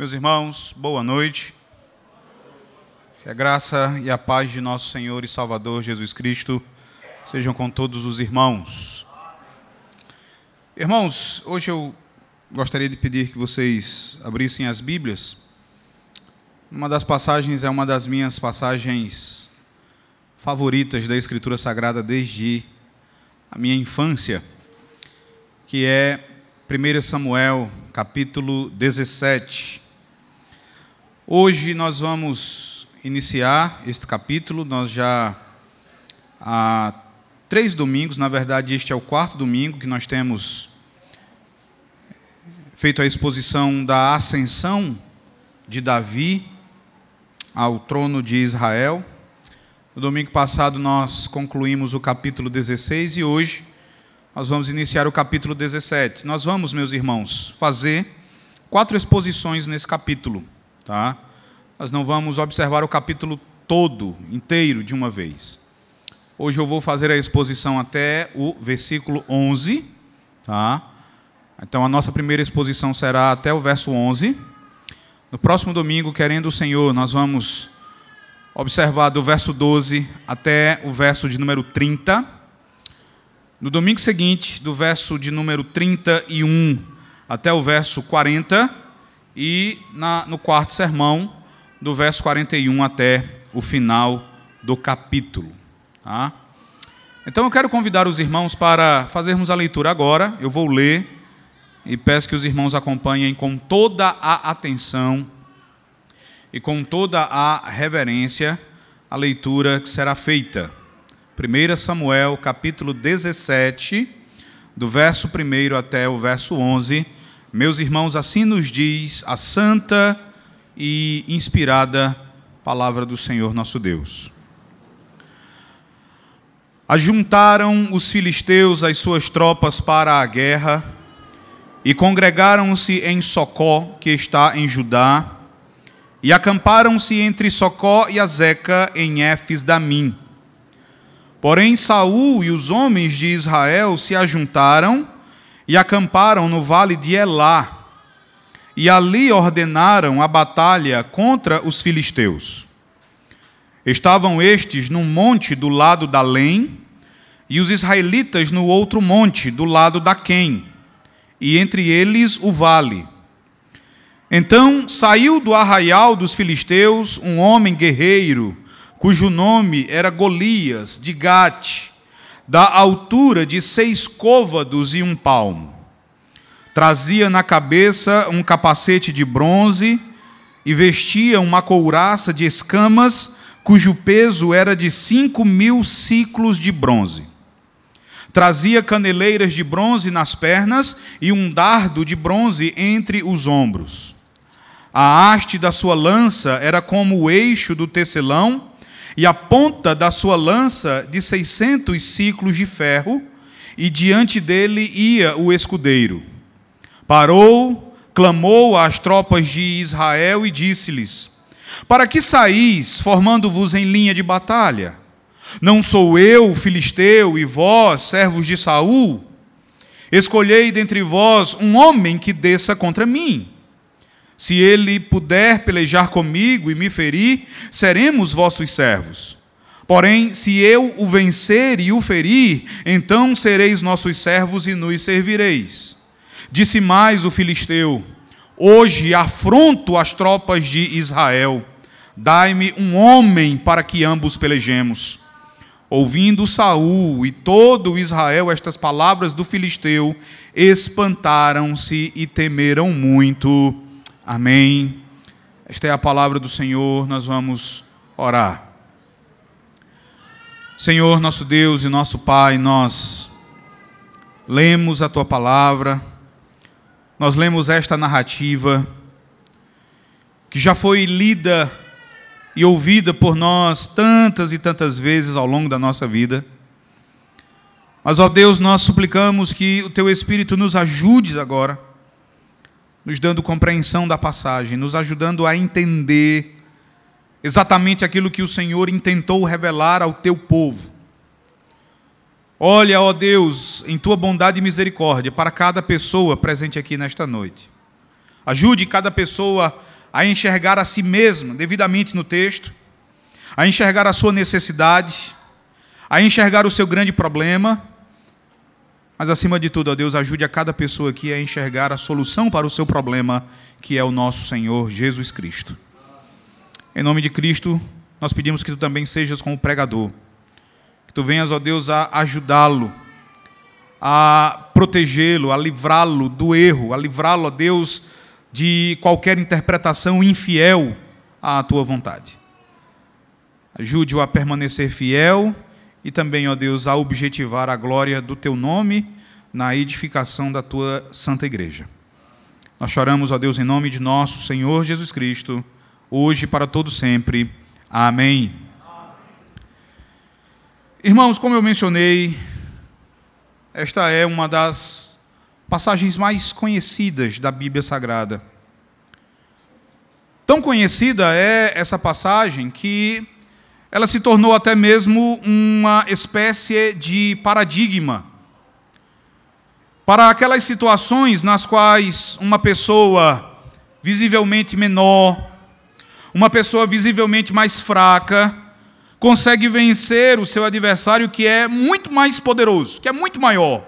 Meus irmãos, boa noite. Que a graça e a paz de nosso Senhor e Salvador Jesus Cristo sejam com todos os irmãos. Irmãos, hoje eu gostaria de pedir que vocês abrissem as Bíblias. Uma das passagens é uma das minhas passagens favoritas da Escritura Sagrada desde a minha infância, que é 1 Samuel, capítulo 17. Hoje nós vamos iniciar este capítulo, nós já há três domingos, na verdade este é o quarto domingo que nós temos feito a exposição da ascensão de Davi ao trono de Israel. No domingo passado nós concluímos o capítulo 16 e hoje nós vamos iniciar o capítulo 17. Nós vamos, meus irmãos, fazer quatro exposições nesse capítulo, tá? Nós não vamos observar o capítulo todo, inteiro, de uma vez. Hoje eu vou fazer a exposição até o versículo 11, tá? Então a nossa primeira exposição será até o verso 11. No próximo domingo, querendo o Senhor, nós vamos observar do verso 12 até o verso de número 30. No domingo seguinte, do verso de número 31 até o verso 40, e na, no quarto sermão, do verso 41 até o final do capítulo. Tá? Então eu quero convidar os irmãos para fazermos a leitura agora. Eu vou ler e peço que os irmãos acompanhem com toda a atenção e com toda a reverência a leitura que será feita. 1 Samuel, capítulo 17, do verso 1 até o verso 11. Meus irmãos, assim nos diz a santa e inspirada palavra do Senhor nosso Deus. Ajuntaram os filisteus as suas tropas para a guerra e congregaram-se em Socó, que está em Judá, e acamparam-se entre Socó e Azeca em Éfes Damim. Porém, Saul e os homens de Israel se ajuntaram e acamparam no vale de Elá, e ali ordenaram a batalha contra os filisteus. Estavam estes num monte do lado da Lém, e os israelitas no outro monte, do lado da Quem, e entre eles o vale. Então saiu do arraial dos filisteus um homem guerreiro, cujo nome era Golias, de Gate, da altura de seis côvados e um palmo. Trazia na cabeça um capacete de bronze e vestia uma couraça de escamas, cujo peso era de cinco mil ciclos de bronze. Trazia caneleiras de bronze nas pernas e um dardo de bronze entre os ombros. A haste da sua lança era como o eixo do tecelão, e a ponta da sua lança de seiscentos ciclos de ferro, e diante dele ia o escudeiro. Parou, clamou às tropas de Israel e disse-lhes: Para que saís, formando-vos em linha de batalha? Não sou eu, filisteu, e vós, servos de Saul? Escolhei dentre vós um homem que desça contra mim. Se ele puder pelejar comigo e me ferir, seremos vossos servos. Porém, se eu o vencer e o ferir, então sereis nossos servos e nos servireis. Disse mais o filisteu: Hoje afronto as tropas de Israel. Dai-me um homem para que ambos pelejemos. Ouvindo Saul e todo Israel estas palavras do filisteu, espantaram-se e temeram muito. Amém. Esta é a palavra do Senhor, nós vamos orar. Senhor, nosso Deus e nosso Pai, nós lemos a tua palavra, nós lemos esta narrativa que já foi lida e ouvida por nós tantas e tantas vezes ao longo da nossa vida. Mas, ó Deus, nós suplicamos que o teu Espírito nos ajude agora nos dando compreensão da passagem, nos ajudando a entender exatamente aquilo que o Senhor intentou revelar ao teu povo. Olha, ó Deus, em tua bondade e misericórdia para cada pessoa presente aqui nesta noite. Ajude cada pessoa a enxergar a si mesma devidamente no texto, a enxergar a sua necessidade, a enxergar o seu grande problema, mas acima de tudo, ó Deus, ajude a cada pessoa aqui a enxergar a solução para o seu problema, que é o nosso Senhor Jesus Cristo. Em nome de Cristo, nós pedimos que tu também sejas como pregador, que tu venhas, ó Deus, a ajudá-lo, a protegê-lo, a livrá-lo do erro, a livrá-lo, ó Deus, de qualquer interpretação infiel à tua vontade. Ajude-o a permanecer fiel e também, ó Deus, a objetivar a glória do teu nome na edificação da tua santa igreja. Nós choramos, ó Deus, em nome de nosso Senhor Jesus Cristo, hoje e para todo sempre. Amém. Irmãos, como eu mencionei, esta é uma das passagens mais conhecidas da Bíblia Sagrada. Tão conhecida é essa passagem que ela se tornou até mesmo uma espécie de paradigma para aquelas situações nas quais uma pessoa visivelmente menor, uma pessoa visivelmente mais fraca, consegue vencer o seu adversário que é muito mais poderoso, que é muito maior.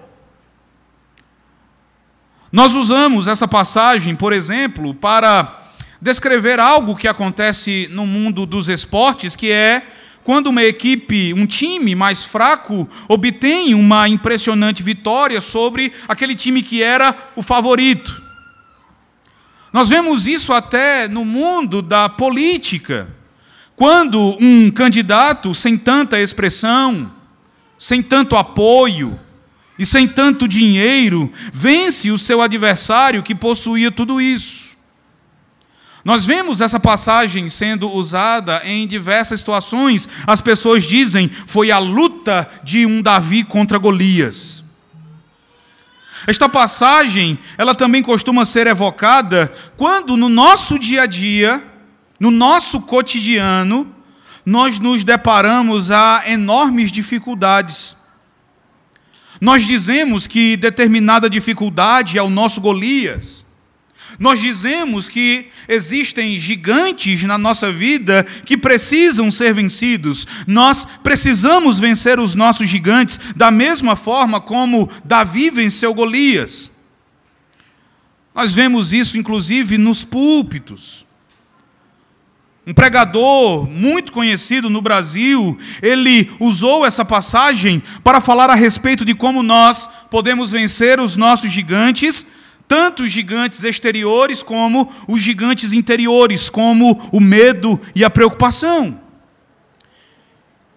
Nós usamos essa passagem, por exemplo, para descrever algo que acontece no mundo dos esportes, que é quando uma equipe, um time mais fraco, obtém uma impressionante vitória sobre aquele time que era o favorito. Nós vemos isso até no mundo da política. Quando um candidato sem tanta expressão, sem tanto apoio e sem tanto dinheiro vence o seu adversário que possuía tudo isso. Nós vemos essa passagem sendo usada em diversas situações. As pessoas dizem foi a luta de um Davi contra Golias. Esta passagem, ela também costuma ser evocada quando no nosso dia a dia, no nosso cotidiano, nós nos deparamos a enormes dificuldades. Nós dizemos que determinada dificuldade é o nosso Golias. Nós dizemos que existem gigantes na nossa vida que precisam ser vencidos. Nós precisamos vencer os nossos gigantes da mesma forma como Davi venceu Golias. Nós vemos isso inclusive nos púlpitos. Um pregador muito conhecido no Brasil, ele usou essa passagem para falar a respeito de como nós podemos vencer os nossos gigantes tanto os gigantes exteriores como os gigantes interiores, como o medo e a preocupação.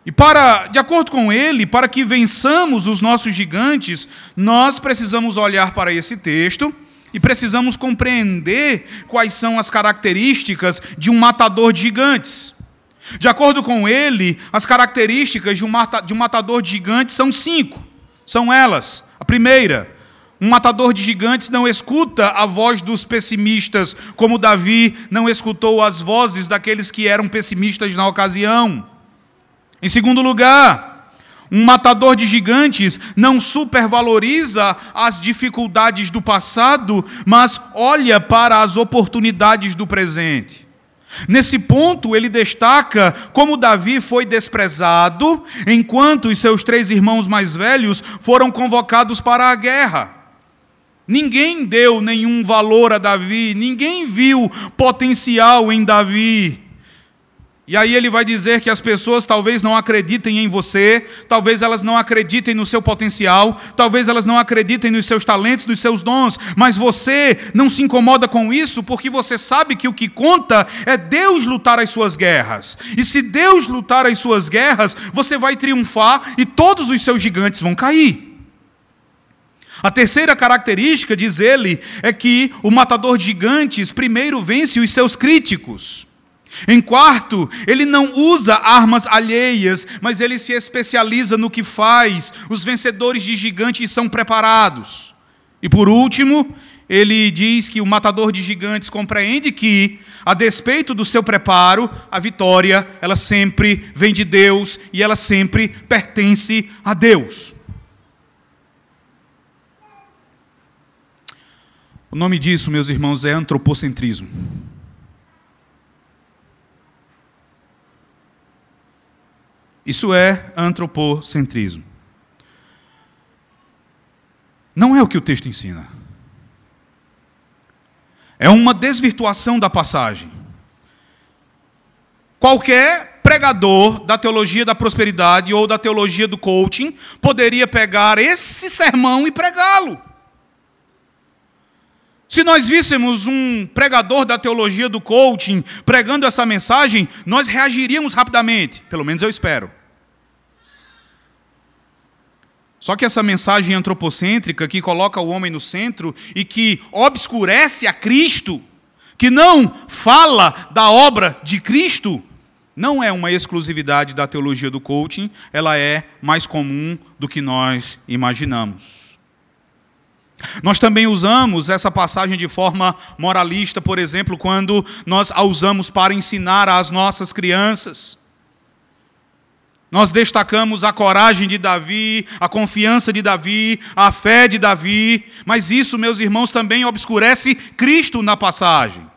E para, de acordo com ele, para que vençamos os nossos gigantes, nós precisamos olhar para esse texto e precisamos compreender quais são as características de um matador de gigantes. De acordo com ele, as características de um matador de gigantes são cinco. São elas: a primeira, um matador de gigantes não escuta a voz dos pessimistas, como Davi não escutou as vozes daqueles que eram pessimistas na ocasião. Em segundo lugar, um matador de gigantes não supervaloriza as dificuldades do passado, mas olha para as oportunidades do presente. Nesse ponto, ele destaca como Davi foi desprezado, enquanto os seus três irmãos mais velhos foram convocados para a guerra. Ninguém deu nenhum valor a Davi, ninguém viu potencial em Davi. E aí ele vai dizer que as pessoas talvez não acreditem em você, talvez elas não acreditem no seu potencial, talvez elas não acreditem nos seus talentos, nos seus dons, mas você não se incomoda com isso porque você sabe que o que conta é Deus lutar as suas guerras. E se Deus lutar as suas guerras, você vai triunfar e todos os seus gigantes vão cair. A terceira característica, diz ele, é que o matador de gigantes primeiro vence os seus críticos. Em quarto, ele não usa armas alheias, mas ele se especializa no que faz. Os vencedores de gigantes são preparados. E por último, ele diz que o matador de gigantes compreende que, a despeito do seu preparo, a vitória, ela sempre vem de Deus e ela sempre pertence a Deus. O nome disso, meus irmãos, é antropocentrismo. Isso é antropocentrismo. Não é o que o texto ensina. É uma desvirtuação da passagem. Qualquer pregador da teologia da prosperidade ou da teologia do coaching poderia pegar esse sermão e pregá-lo. Se nós víssemos um pregador da teologia do coaching pregando essa mensagem, nós reagiríamos rapidamente, pelo menos eu espero. Só que essa mensagem antropocêntrica que coloca o homem no centro e que obscurece a Cristo, que não fala da obra de Cristo, não é uma exclusividade da teologia do coaching, ela é mais comum do que nós imaginamos. Nós também usamos essa passagem de forma moralista, por exemplo, quando nós a usamos para ensinar às nossas crianças. Nós destacamos a coragem de Davi, a confiança de Davi, a fé de Davi, mas isso, meus irmãos, também obscurece Cristo na passagem.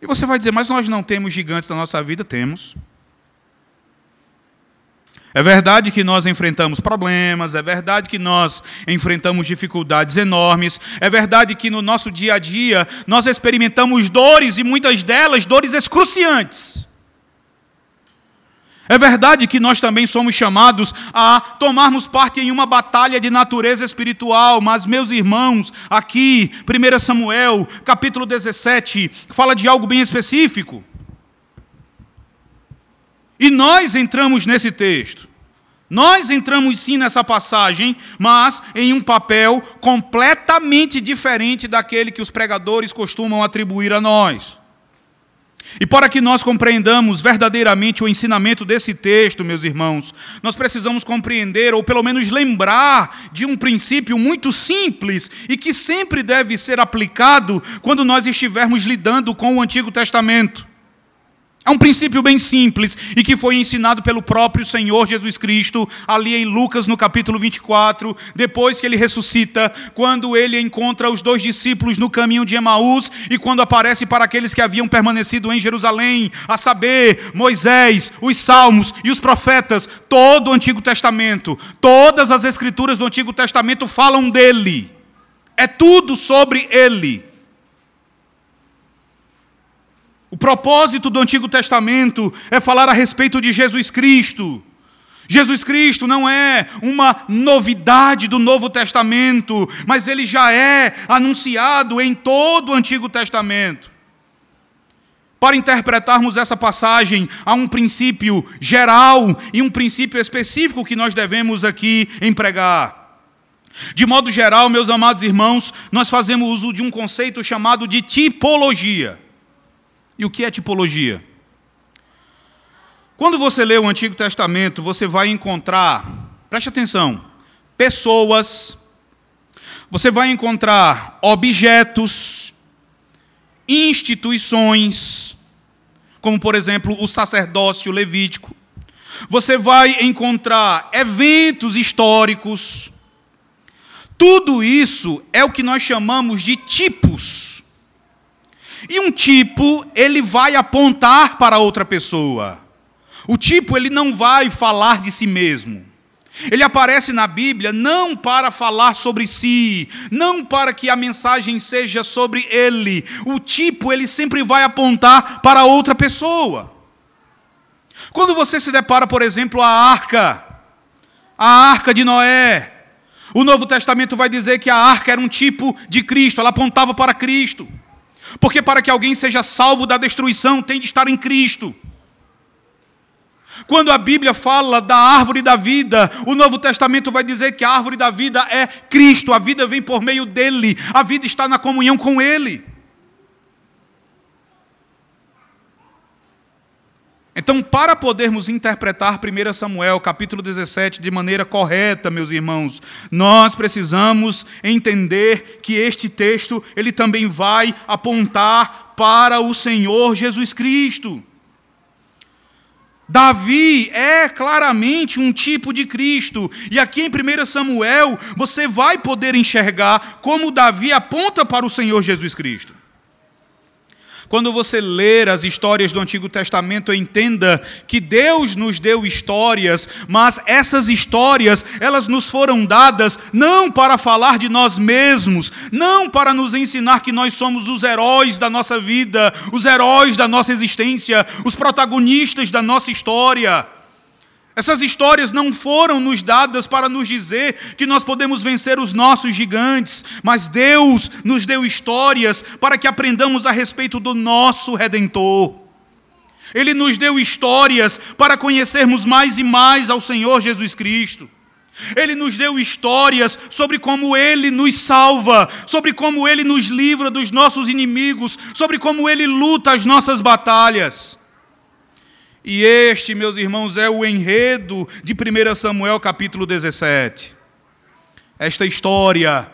E você vai dizer, mas nós não temos gigantes na nossa vida? Temos. É verdade que nós enfrentamos problemas, é verdade que nós enfrentamos dificuldades enormes, é verdade que no nosso dia a dia nós experimentamos dores e muitas delas dores excruciantes. É verdade que nós também somos chamados a tomarmos parte em uma batalha de natureza espiritual, mas, meus irmãos, aqui, 1 Samuel, capítulo 17, fala de algo bem específico. E nós entramos nesse texto. Nós entramos sim nessa passagem, mas em um papel completamente diferente daquele que os pregadores costumam atribuir a nós. E para que nós compreendamos verdadeiramente o ensinamento desse texto, meus irmãos, nós precisamos compreender, ou pelo menos lembrar, de um princípio muito simples e que sempre deve ser aplicado quando nós estivermos lidando com o Antigo Testamento. É um princípio bem simples e que foi ensinado pelo próprio Senhor Jesus Cristo, ali em Lucas no capítulo 24, depois que ele ressuscita, quando ele encontra os dois discípulos no caminho de Emaús e quando aparece para aqueles que haviam permanecido em Jerusalém, a saber, Moisés, os Salmos e os profetas, todo o Antigo Testamento, todas as escrituras do Antigo Testamento falam dele, é tudo sobre ele. O propósito do Antigo Testamento é falar a respeito de Jesus Cristo. Jesus Cristo não é uma novidade do Novo Testamento, mas ele já é anunciado em todo o Antigo Testamento. Para interpretarmos essa passagem, há um princípio geral e um princípio específico que nós devemos aqui empregar. De modo geral, meus amados irmãos, nós fazemos uso de um conceito chamado de tipologia. E o que é tipologia? Quando você lê o Antigo Testamento, você vai encontrar, preste atenção, pessoas, você vai encontrar objetos, instituições, como por exemplo o sacerdócio levítico. Você vai encontrar eventos históricos. Tudo isso é o que nós chamamos de tipos. E um tipo, ele vai apontar para outra pessoa. O tipo, ele não vai falar de si mesmo. Ele aparece na Bíblia não para falar sobre si, não para que a mensagem seja sobre ele. O tipo, ele sempre vai apontar para outra pessoa. Quando você se depara, por exemplo, a arca, a arca de Noé, o Novo Testamento vai dizer que a arca era um tipo de Cristo, ela apontava para Cristo. Porque para que alguém seja salvo da destruição, tem de estar em Cristo. Quando a Bíblia fala da árvore da vida, o Novo Testamento vai dizer que a árvore da vida é Cristo, a vida vem por meio dele, a vida está na comunhão com ele. Então, para podermos interpretar 1 Samuel, capítulo 17, de maneira correta, meus irmãos, nós precisamos entender que este texto, ele também vai apontar para o Senhor Jesus Cristo. Davi é claramente um tipo de Cristo, e aqui em 1 Samuel, você vai poder enxergar como Davi aponta para o Senhor Jesus Cristo. Quando você ler as histórias do Antigo Testamento, entenda que Deus nos deu histórias, mas essas histórias, elas nos foram dadas não para falar de nós mesmos, não para nos ensinar que nós somos os heróis da nossa vida, os heróis da nossa existência, os protagonistas da nossa história. Essas histórias não foram nos dadas para nos dizer que nós podemos vencer os nossos gigantes, mas Deus nos deu histórias para que aprendamos a respeito do nosso redentor. Ele nos deu histórias para conhecermos mais e mais ao Senhor Jesus Cristo. Ele nos deu histórias sobre como Ele nos salva, sobre como Ele nos livra dos nossos inimigos, sobre como Ele luta as nossas batalhas. E este, meus irmãos, é o enredo de 1 Samuel capítulo 17. Esta história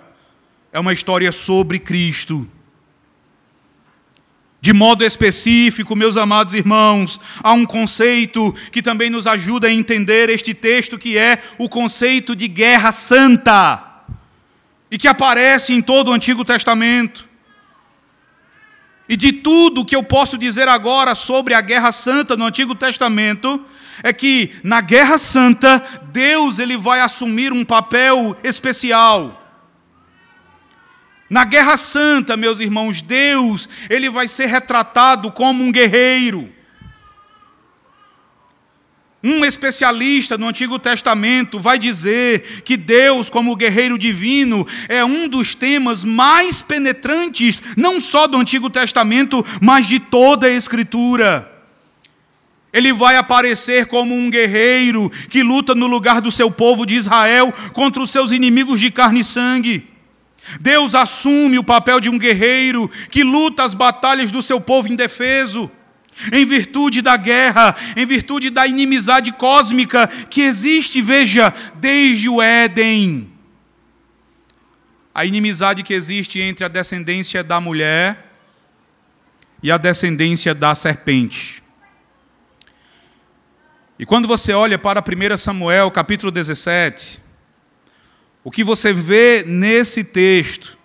é uma história sobre Cristo. De modo específico, meus amados irmãos, há um conceito que também nos ajuda a entender este texto, que é o conceito de guerra santa, e que aparece em todo o Antigo Testamento. E de tudo que eu posso dizer agora sobre a guerra santa no Antigo Testamento, é que na guerra santa Deus ele vai assumir um papel especial. Na guerra santa, meus irmãos, Deus ele vai ser retratado como um guerreiro. Um especialista no Antigo Testamento vai dizer que Deus, como guerreiro divino, é um dos temas mais penetrantes, não só do Antigo Testamento, mas de toda a Escritura. Ele vai aparecer como um guerreiro que luta no lugar do seu povo de Israel contra os seus inimigos de carne e sangue. Deus assume o papel de um guerreiro que luta as batalhas do seu povo indefeso em virtude da guerra, em virtude da inimizade cósmica que existe, veja, desde o Éden. A inimizade que existe entre a descendência da mulher e a descendência da serpente. E quando você olha para 1 Samuel, capítulo 17, o que você vê nesse texto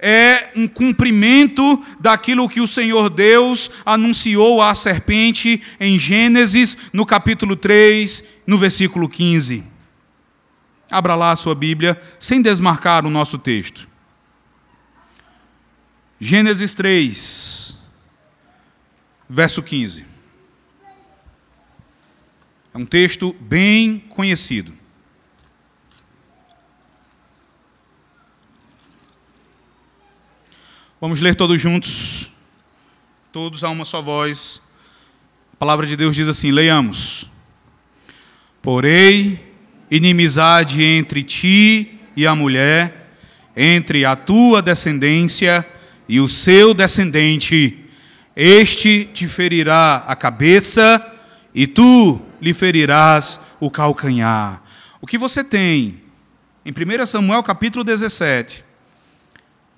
é um cumprimento daquilo que o Senhor Deus anunciou à serpente em Gênesis, no capítulo 3, no versículo 15. Abra lá a sua Bíblia, sem desmarcar o nosso texto. Gênesis 3, verso 15. É um texto bem conhecido. Vamos ler todos juntos, todos a uma só voz. A palavra de Deus diz assim: leiamos. Porém, inimizade entre ti e a mulher, entre a tua descendência e o seu descendente, este te ferirá a cabeça e tu lhe ferirás o calcanhar. O que você tem em 1 Samuel capítulo 17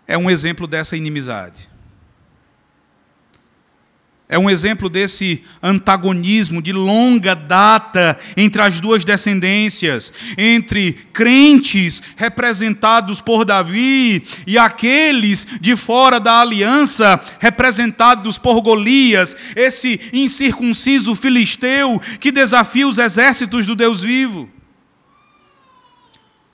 é um exemplo dessa inimizade. É um exemplo desse antagonismo de longa data entre as duas descendências, entre crentes representados por Davi e aqueles de fora da aliança representados por Golias, esse incircunciso filisteu que desafia os exércitos do Deus vivo.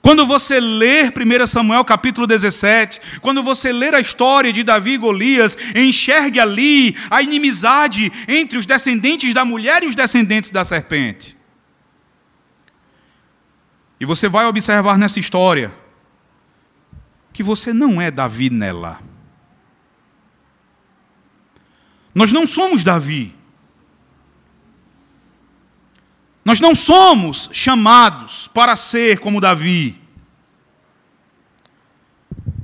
Quando você ler 1 Samuel capítulo 17, quando você ler a história de Davi e Golias, enxergue ali a inimizade entre os descendentes da mulher e os descendentes da serpente. E você vai observar nessa história que você não é Davi nela. Nós não somos Davi. Nós não somos chamados para ser como Davi.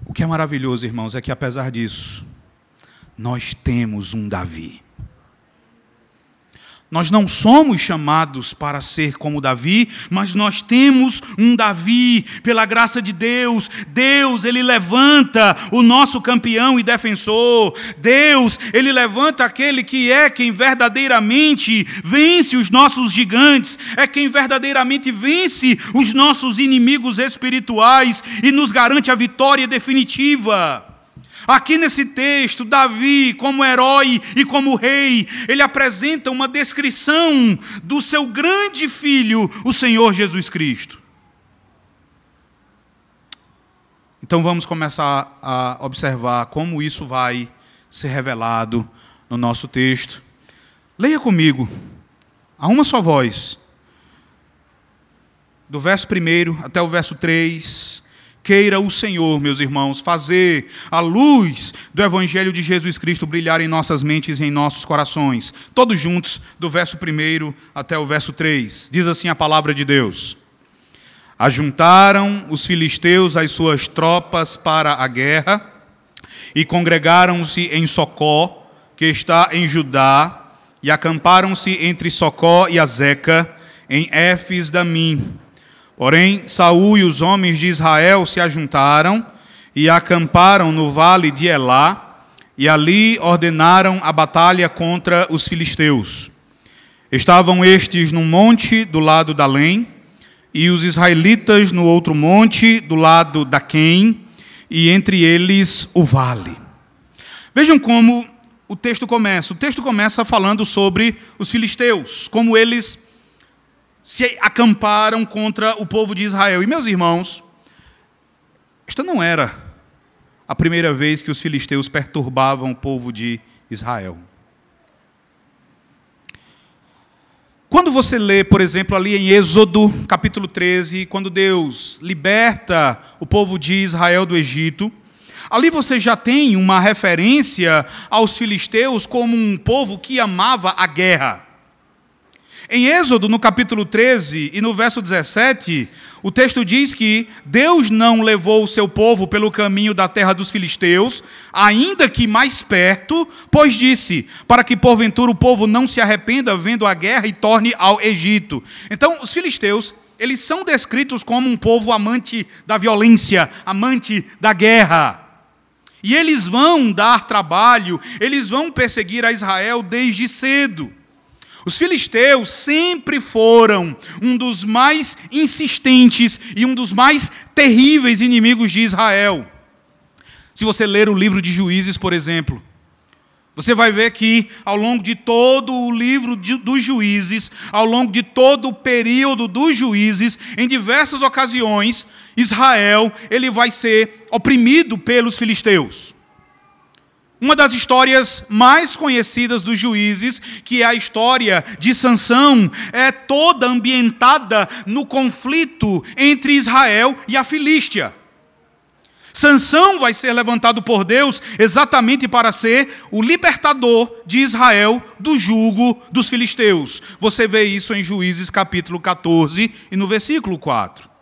O que é maravilhoso, irmãos, é que apesar disso, nós temos um Davi. Nós não somos chamados para ser como Davi, mas nós temos um Davi, pela graça de Deus. Deus, ele levanta o nosso campeão e defensor. Deus, ele levanta aquele que é quem verdadeiramente vence os nossos gigantes, é quem verdadeiramente vence os nossos inimigos espirituais e nos garante a vitória definitiva. Aqui nesse texto, Davi, como herói e como rei, ele apresenta uma descrição do seu grande filho, o Senhor Jesus Cristo. Então vamos começar a observar como isso vai ser revelado no nosso texto. Leia comigo, a uma só voz, do verso 1 até o verso 3. Queira o Senhor, meus irmãos, fazer a luz do Evangelho de Jesus Cristo brilhar em nossas mentes e em nossos corações. Todos juntos, do verso 1 até o verso 3. Diz assim a palavra de Deus. Ajuntaram os filisteus as suas tropas para a guerra e congregaram-se em Socó, que está em Judá, e acamparam-se entre Socó e Azeca, em Éfes Damim. Porém, Saul e os homens de Israel se ajuntaram e acamparam no vale de Elá, e ali ordenaram a batalha contra os filisteus. Estavam estes num monte do lado da Lém, e os israelitas no outro monte, do lado da Quem, e entre eles o vale. Vejam como o texto começa. O texto começa falando sobre os filisteus, como eles se acamparam contra o povo de Israel. E meus irmãos, esta não era a primeira vez que os filisteus perturbavam o povo de Israel. Quando você lê, por exemplo, ali em Êxodo, capítulo 13, quando Deus liberta o povo de Israel do Egito, ali você já tem uma referência aos filisteus como um povo que amava a guerra. Em Êxodo, no capítulo 13 e no verso 17, o texto diz que Deus não levou o seu povo pelo caminho da terra dos filisteus, ainda que mais perto, pois disse: para que porventura o povo não se arrependa vendo a guerra e torne ao Egito. Então, os filisteus, eles são descritos como um povo amante da violência, amante da guerra. E eles vão dar trabalho, eles vão perseguir a Israel desde cedo. Os filisteus sempre foram um dos mais insistentes e um dos mais terríveis inimigos de Israel. Se você ler o livro de Juízes, por exemplo, você vai ver que ao longo de todo o livro de, dos juízes, ao longo de todo o período dos juízes, em diversas ocasiões, Israel ele vai ser oprimido pelos filisteus. Uma das histórias mais conhecidas dos juízes, que é a história de Sansão, é toda ambientada no conflito entre Israel e a Filístia. Sansão vai ser levantado por Deus exatamente para ser o libertador de Israel do jugo dos filisteus. Você vê isso em Juízes capítulo 14 e no versículo 4.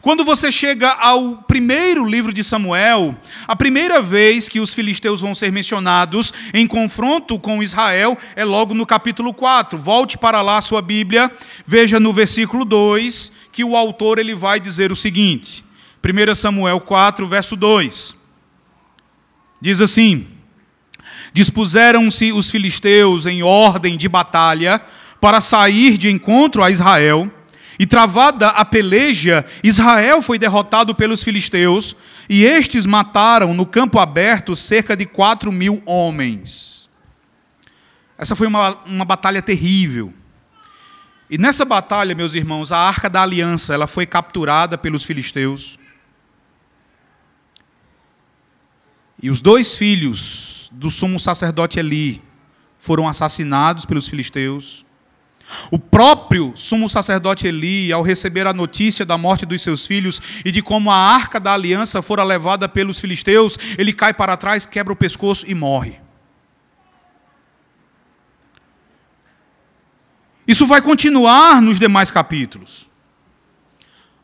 Quando você chega ao primeiro livro de Samuel, a primeira vez que os filisteus vão ser mencionados em confronto com Israel é logo no capítulo 4. Volte para lá a sua Bíblia, veja no versículo 2 que o autor ele vai dizer o seguinte: 1 Samuel 4, verso 2. Diz assim: Dispuseram-se os filisteus em ordem de batalha para sair de encontro a Israel e travada a peleja, Israel foi derrotado pelos filisteus, e estes mataram no campo aberto cerca de quatro mil homens. Essa foi uma, uma batalha terrível. E nessa batalha, meus irmãos, a arca da aliança ela foi capturada pelos filisteus. E os dois filhos do sumo sacerdote Eli foram assassinados pelos filisteus. O próprio sumo sacerdote Eli, ao receber a notícia da morte dos seus filhos e de como a arca da aliança fora levada pelos filisteus, ele cai para trás, quebra o pescoço e morre. Isso vai continuar nos demais capítulos.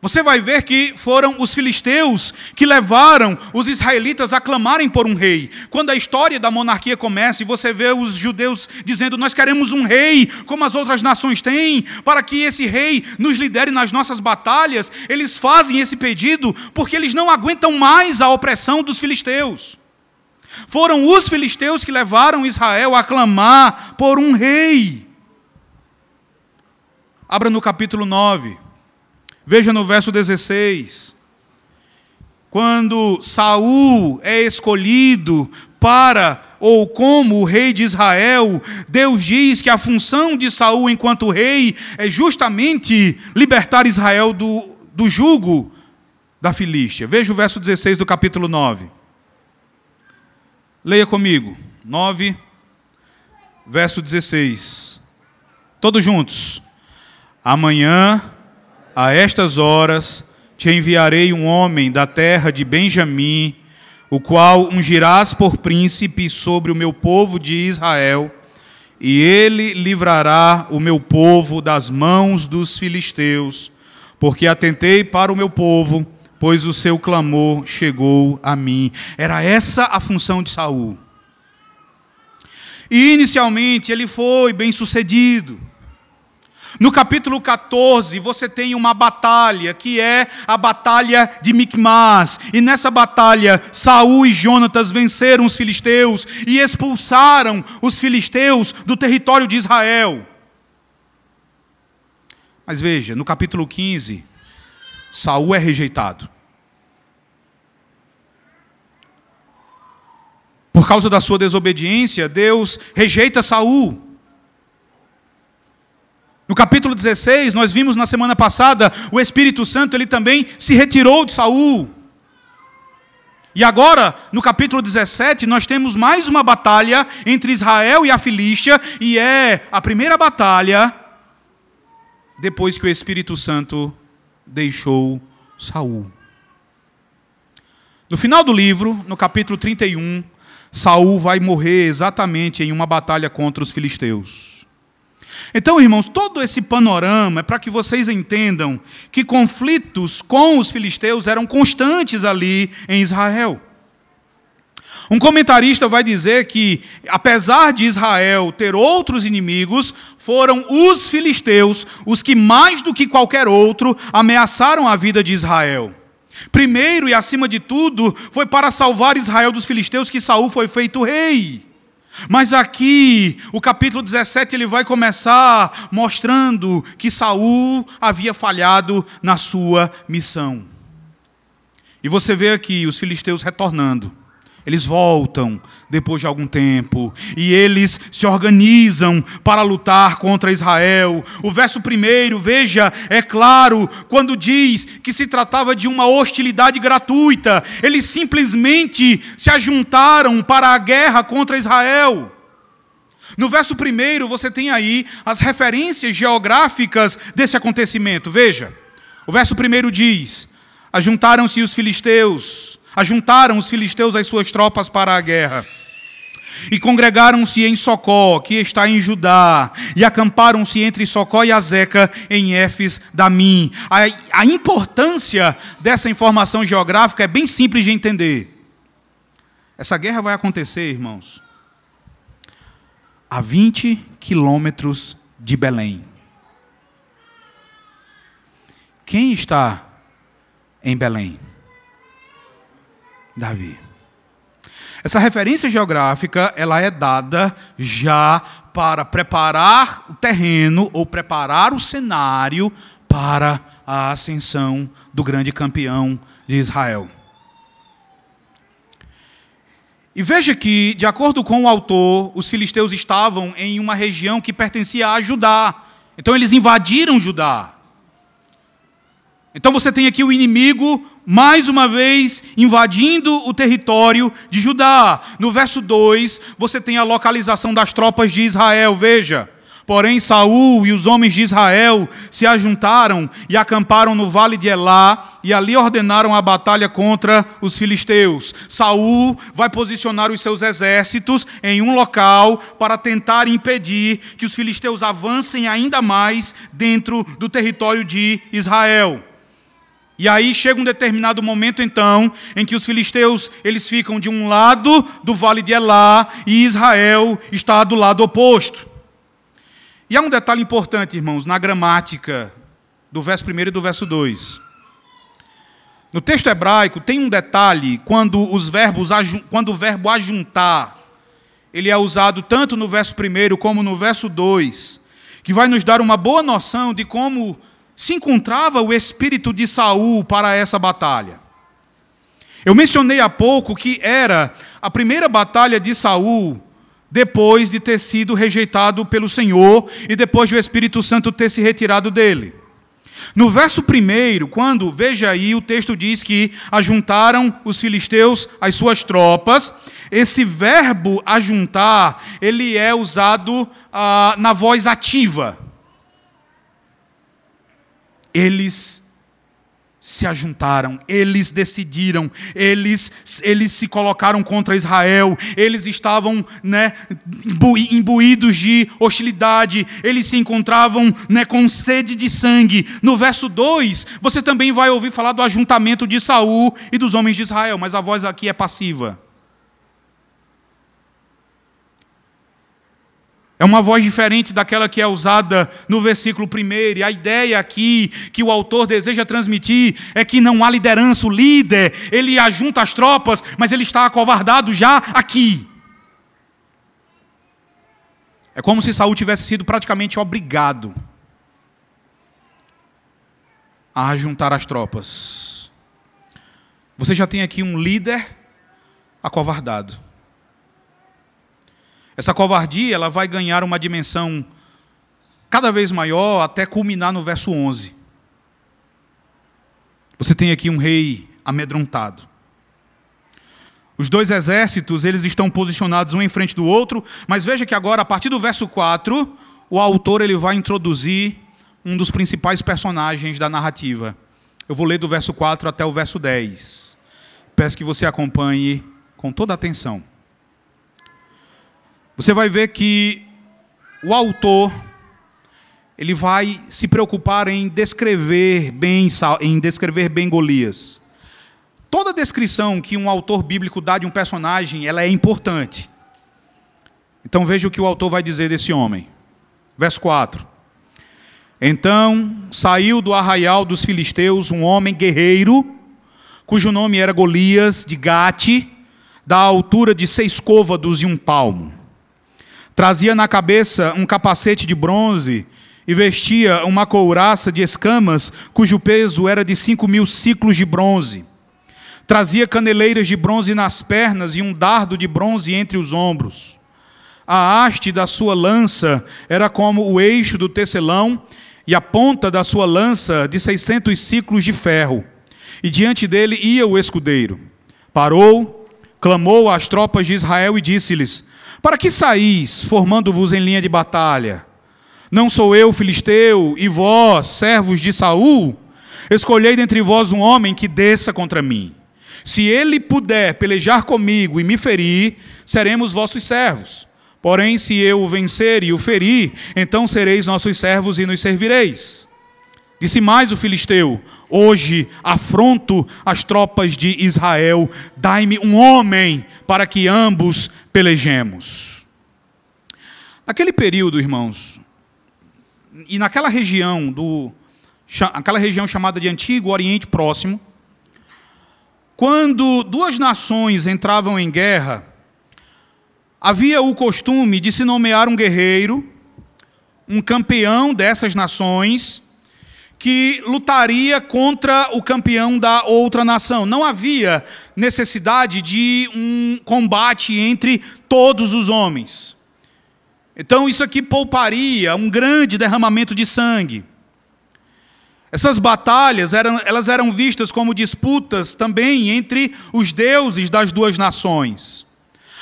Você vai ver que foram os filisteus que levaram os israelitas a clamarem por um rei. Quando a história da monarquia começa e você vê os judeus dizendo: Nós queremos um rei, como as outras nações têm, para que esse rei nos lidere nas nossas batalhas, eles fazem esse pedido porque eles não aguentam mais a opressão dos filisteus. Foram os filisteus que levaram Israel a clamar por um rei. Abra no capítulo 9. Veja no verso 16. quando Saul é escolhido para ou como o rei de Israel, Deus diz que a função de Saul enquanto rei é justamente libertar Israel do, do jugo da Filístia. Veja o verso 16 do capítulo 9. Leia comigo. 9, verso 16. Todos juntos. Amanhã, a estas horas, te enviarei um homem da terra de Benjamim, o qual ungirás por príncipe sobre o meu povo de Israel, e ele livrará o meu povo das mãos dos filisteus, porque atentei para o meu povo, pois o seu clamor chegou a mim. Era essa a função de Saul. E inicialmente ele foi bem sucedido. No capítulo 14, você tem uma batalha, que é a batalha de Micmas. E nessa batalha, Saul e Jonatas venceram os filisteus e expulsaram os filisteus do território de Israel. Mas veja, no capítulo 15, Saul é rejeitado. Por causa da sua desobediência, Deus rejeita Saul. No capítulo 16, nós vimos na semana passada, o Espírito Santo ele também se retirou de Saul. E agora, no capítulo 17, nós temos mais uma batalha entre Israel e a Filístia, e é a primeira batalha depois que o Espírito Santo deixou Saul. No final do livro, no capítulo 31, Saul vai morrer exatamente em uma batalha contra os filisteus. Então, irmãos, todo esse panorama é para que vocês entendam que conflitos com os filisteus eram constantes ali em Israel. Um comentarista vai dizer que, apesar de Israel ter outros inimigos, foram os filisteus os que, mais do que qualquer outro, ameaçaram a vida de Israel. Primeiro e acima de tudo, foi para salvar Israel dos filisteus que Saul foi feito rei. Mas aqui, o capítulo 17, ele vai começar mostrando que Saul havia falhado na sua missão. E você vê aqui os filisteus retornando. Eles voltam depois de algum tempo e eles se organizam para lutar contra Israel. O verso primeiro, veja, é claro quando diz que se tratava de uma hostilidade gratuita. Eles simplesmente se ajuntaram para a guerra contra Israel. No verso primeiro, você tem aí as referências geográficas desse acontecimento. Veja, o verso primeiro diz: Ajuntaram-se os filisteus Ajuntaram os filisteus as suas tropas para a guerra. E congregaram-se em Socó, que está em Judá, e acamparam-se entre Socó e Azeca, em Éfes Damim. A, a importância dessa informação geográfica é bem simples de entender. Essa guerra vai acontecer, irmãos, a 20 quilômetros de Belém. Quem está em Belém? Davi. Essa referência geográfica, ela é dada já para preparar o terreno ou preparar o cenário para a ascensão do grande campeão de Israel. E veja que, de acordo com o autor, os filisteus estavam em uma região que pertencia a Judá. Então eles invadiram Judá. Então você tem aqui o inimigo, mais uma vez, invadindo o território de Judá. No verso 2, você tem a localização das tropas de Israel. Veja. Porém, Saul e os homens de Israel se ajuntaram e acamparam no vale de Elá e ali ordenaram a batalha contra os filisteus. Saul vai posicionar os seus exércitos em um local para tentar impedir que os filisteus avancem ainda mais dentro do território de Israel. E aí chega um determinado momento então em que os filisteus, eles ficam de um lado do vale de Elá e Israel está do lado oposto. E há um detalhe importante, irmãos, na gramática do verso 1 e do verso 2. No texto hebraico tem um detalhe quando os verbos quando o verbo ajuntar, ele é usado tanto no verso 1 como no verso 2, que vai nos dar uma boa noção de como se encontrava o espírito de Saul para essa batalha. Eu mencionei há pouco que era a primeira batalha de Saul depois de ter sido rejeitado pelo Senhor e depois de o Espírito Santo ter se retirado dele. No verso 1, quando, veja aí, o texto diz que ajuntaram os filisteus as suas tropas, esse verbo ajuntar, ele é usado ah, na voz ativa. Eles se ajuntaram, eles decidiram, eles, eles se colocaram contra Israel, eles estavam né, imbuídos de hostilidade, eles se encontravam né, com sede de sangue. No verso 2, você também vai ouvir falar do ajuntamento de Saul e dos homens de Israel, mas a voz aqui é passiva. Uma voz diferente daquela que é usada no versículo 1. E a ideia aqui que o autor deseja transmitir é que não há liderança, o líder, ele ajunta as tropas, mas ele está acovardado já aqui. É como se Saul tivesse sido praticamente obrigado a ajuntar as tropas. Você já tem aqui um líder acovardado. Essa covardia ela vai ganhar uma dimensão cada vez maior até culminar no verso 11. Você tem aqui um rei amedrontado. Os dois exércitos, eles estão posicionados um em frente do outro, mas veja que agora, a partir do verso 4, o autor ele vai introduzir um dos principais personagens da narrativa. Eu vou ler do verso 4 até o verso 10. Peço que você acompanhe com toda atenção. Você vai ver que o autor ele vai se preocupar em descrever bem, em descrever bem Golias. Toda descrição que um autor bíblico dá de um personagem, ela é importante. Então veja o que o autor vai dizer desse homem. Verso 4. Então saiu do arraial dos filisteus um homem guerreiro, cujo nome era Golias de Gate, da altura de seis côvados e um palmo. Trazia na cabeça um capacete de bronze e vestia uma couraça de escamas, cujo peso era de cinco mil ciclos de bronze. Trazia caneleiras de bronze nas pernas e um dardo de bronze entre os ombros. A haste da sua lança era como o eixo do tecelão, e a ponta da sua lança de seiscentos ciclos de ferro. E diante dele ia o escudeiro. Parou, clamou às tropas de Israel e disse-lhes: para que saís, formando-vos em linha de batalha? Não sou eu filisteu, e vós, servos de Saul? Escolhei dentre vós um homem que desça contra mim. Se ele puder pelejar comigo e me ferir, seremos vossos servos. Porém, se eu o vencer e o ferir, então sereis nossos servos e nos servireis. Disse mais o filisteu: Hoje afronto as tropas de Israel, dai-me um homem para que ambos pelejemos. Naquele período, irmãos, e naquela região do aquela região chamada de Antigo Oriente Próximo, quando duas nações entravam em guerra, havia o costume de se nomear um guerreiro, um campeão dessas nações, que lutaria contra o campeão da outra nação. Não havia necessidade de um combate entre todos os homens. Então, isso aqui pouparia um grande derramamento de sangue. Essas batalhas eram, elas eram vistas como disputas também entre os deuses das duas nações.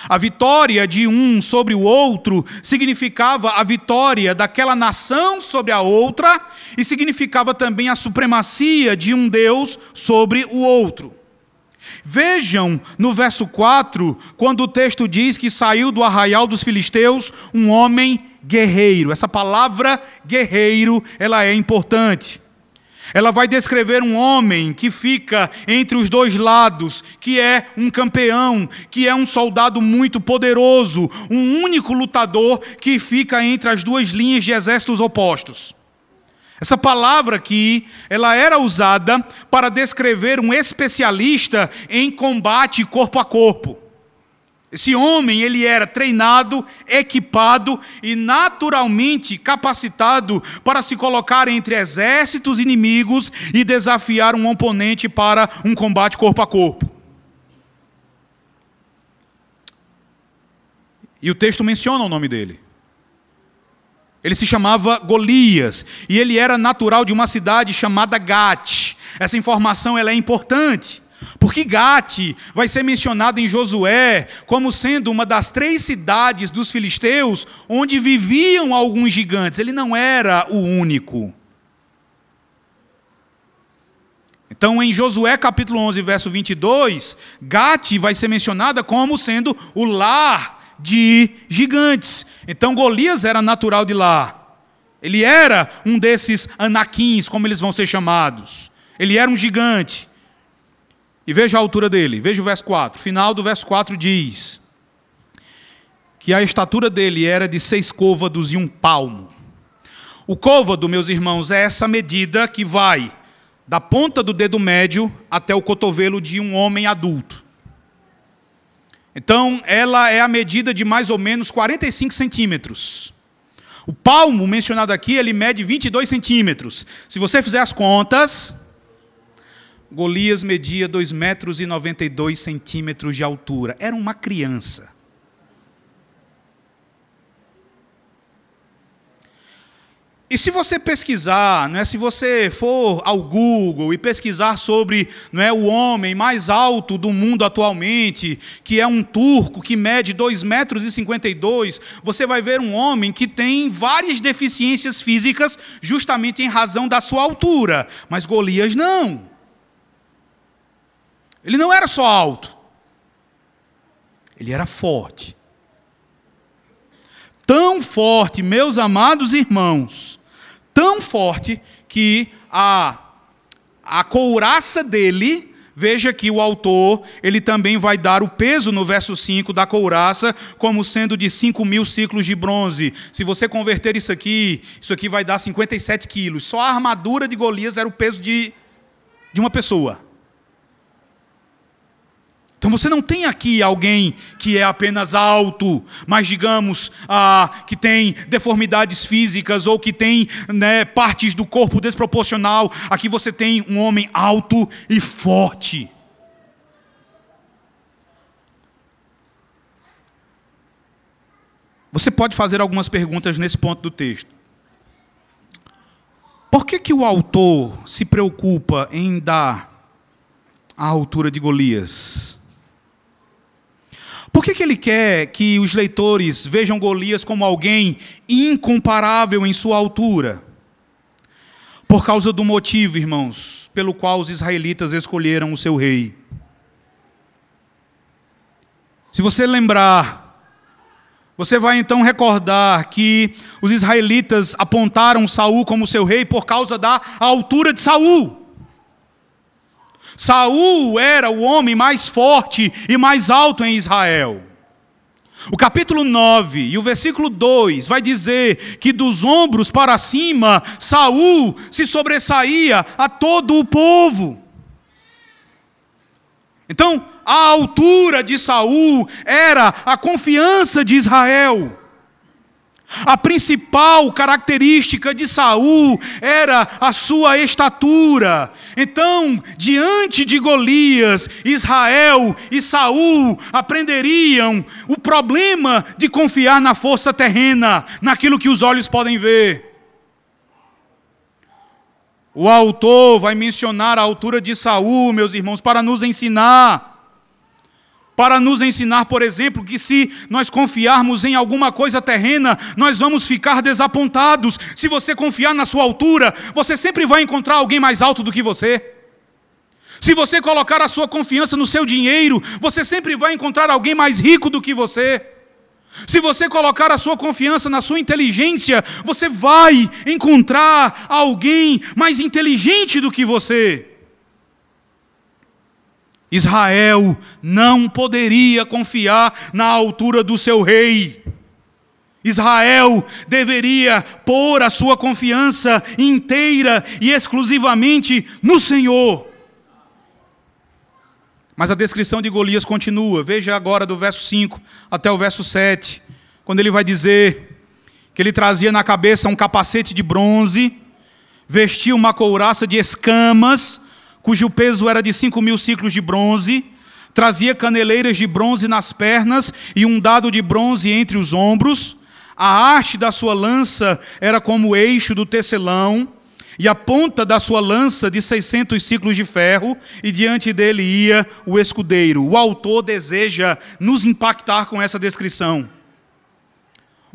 A vitória de um sobre o outro significava a vitória daquela nação sobre a outra e significava também a supremacia de um Deus sobre o outro. Vejam no verso 4, quando o texto diz que saiu do arraial dos filisteus um homem guerreiro. Essa palavra guerreiro, ela é importante. Ela vai descrever um homem que fica entre os dois lados, que é um campeão, que é um soldado muito poderoso, um único lutador que fica entre as duas linhas de exércitos opostos. Essa palavra aqui, ela era usada para descrever um especialista em combate corpo a corpo. Esse homem, ele era treinado, equipado e naturalmente capacitado para se colocar entre exércitos inimigos e desafiar um oponente para um combate corpo a corpo. E o texto menciona o nome dele. Ele se chamava Golias e ele era natural de uma cidade chamada Gate. Essa informação ela é importante. Porque Gate vai ser mencionado em Josué como sendo uma das três cidades dos filisteus onde viviam alguns gigantes. Ele não era o único. Então, em Josué capítulo 11, verso 22, Gate vai ser mencionada como sendo o lar de gigantes. Então, Golias era natural de lá. Ele era um desses anaquins, como eles vão ser chamados. Ele era um gigante. E veja a altura dele, veja o verso 4. Final do verso 4 diz que a estatura dele era de seis côvados e um palmo. O côvado, meus irmãos, é essa medida que vai da ponta do dedo médio até o cotovelo de um homem adulto. Então, ela é a medida de mais ou menos 45 centímetros. O palmo mencionado aqui, ele mede 22 centímetros. Se você fizer as contas, Golias media 2 metros e 92 centímetros de altura. Era uma criança. E se você pesquisar, não é, se você for ao Google e pesquisar sobre não é, o homem mais alto do mundo atualmente, que é um turco que mede 2 metros e 52, você vai ver um homem que tem várias deficiências físicas justamente em razão da sua altura. Mas Golias não. Ele não era só alto, ele era forte. Tão forte, meus amados irmãos, tão forte que a, a couraça dele, veja que o autor, ele também vai dar o peso no verso 5 da couraça, como sendo de 5 mil ciclos de bronze. Se você converter isso aqui, isso aqui vai dar 57 quilos. Só a armadura de Golias era o peso de, de uma pessoa. Então você não tem aqui alguém que é apenas alto, mas digamos ah, que tem deformidades físicas ou que tem né, partes do corpo desproporcional. Aqui você tem um homem alto e forte. Você pode fazer algumas perguntas nesse ponto do texto. Por que, que o autor se preocupa em dar a altura de Golias? Por que, que ele quer que os leitores vejam Golias como alguém incomparável em sua altura? Por causa do motivo, irmãos, pelo qual os israelitas escolheram o seu rei. Se você lembrar, você vai então recordar que os israelitas apontaram Saul como seu rei por causa da altura de Saul. Saul era o homem mais forte e mais alto em Israel. O capítulo 9 e o versículo 2 vai dizer que dos ombros para cima Saul se sobressaía a todo o povo. Então, a altura de Saul era a confiança de Israel. A principal característica de Saul era a sua estatura. Então, diante de Golias, Israel e Saul aprenderiam o problema de confiar na força terrena, naquilo que os olhos podem ver. O autor vai mencionar a altura de Saul, meus irmãos, para nos ensinar para nos ensinar, por exemplo, que se nós confiarmos em alguma coisa terrena, nós vamos ficar desapontados. Se você confiar na sua altura, você sempre vai encontrar alguém mais alto do que você. Se você colocar a sua confiança no seu dinheiro, você sempre vai encontrar alguém mais rico do que você. Se você colocar a sua confiança na sua inteligência, você vai encontrar alguém mais inteligente do que você. Israel não poderia confiar na altura do seu rei. Israel deveria pôr a sua confiança inteira e exclusivamente no Senhor. Mas a descrição de Golias continua. Veja agora do verso 5 até o verso 7, quando ele vai dizer que ele trazia na cabeça um capacete de bronze, vestia uma couraça de escamas cujo peso era de cinco mil ciclos de bronze, trazia caneleiras de bronze nas pernas e um dado de bronze entre os ombros. A haste da sua lança era como o eixo do tecelão, e a ponta da sua lança de 600 ciclos de ferro, e diante dele ia o escudeiro. O autor deseja nos impactar com essa descrição.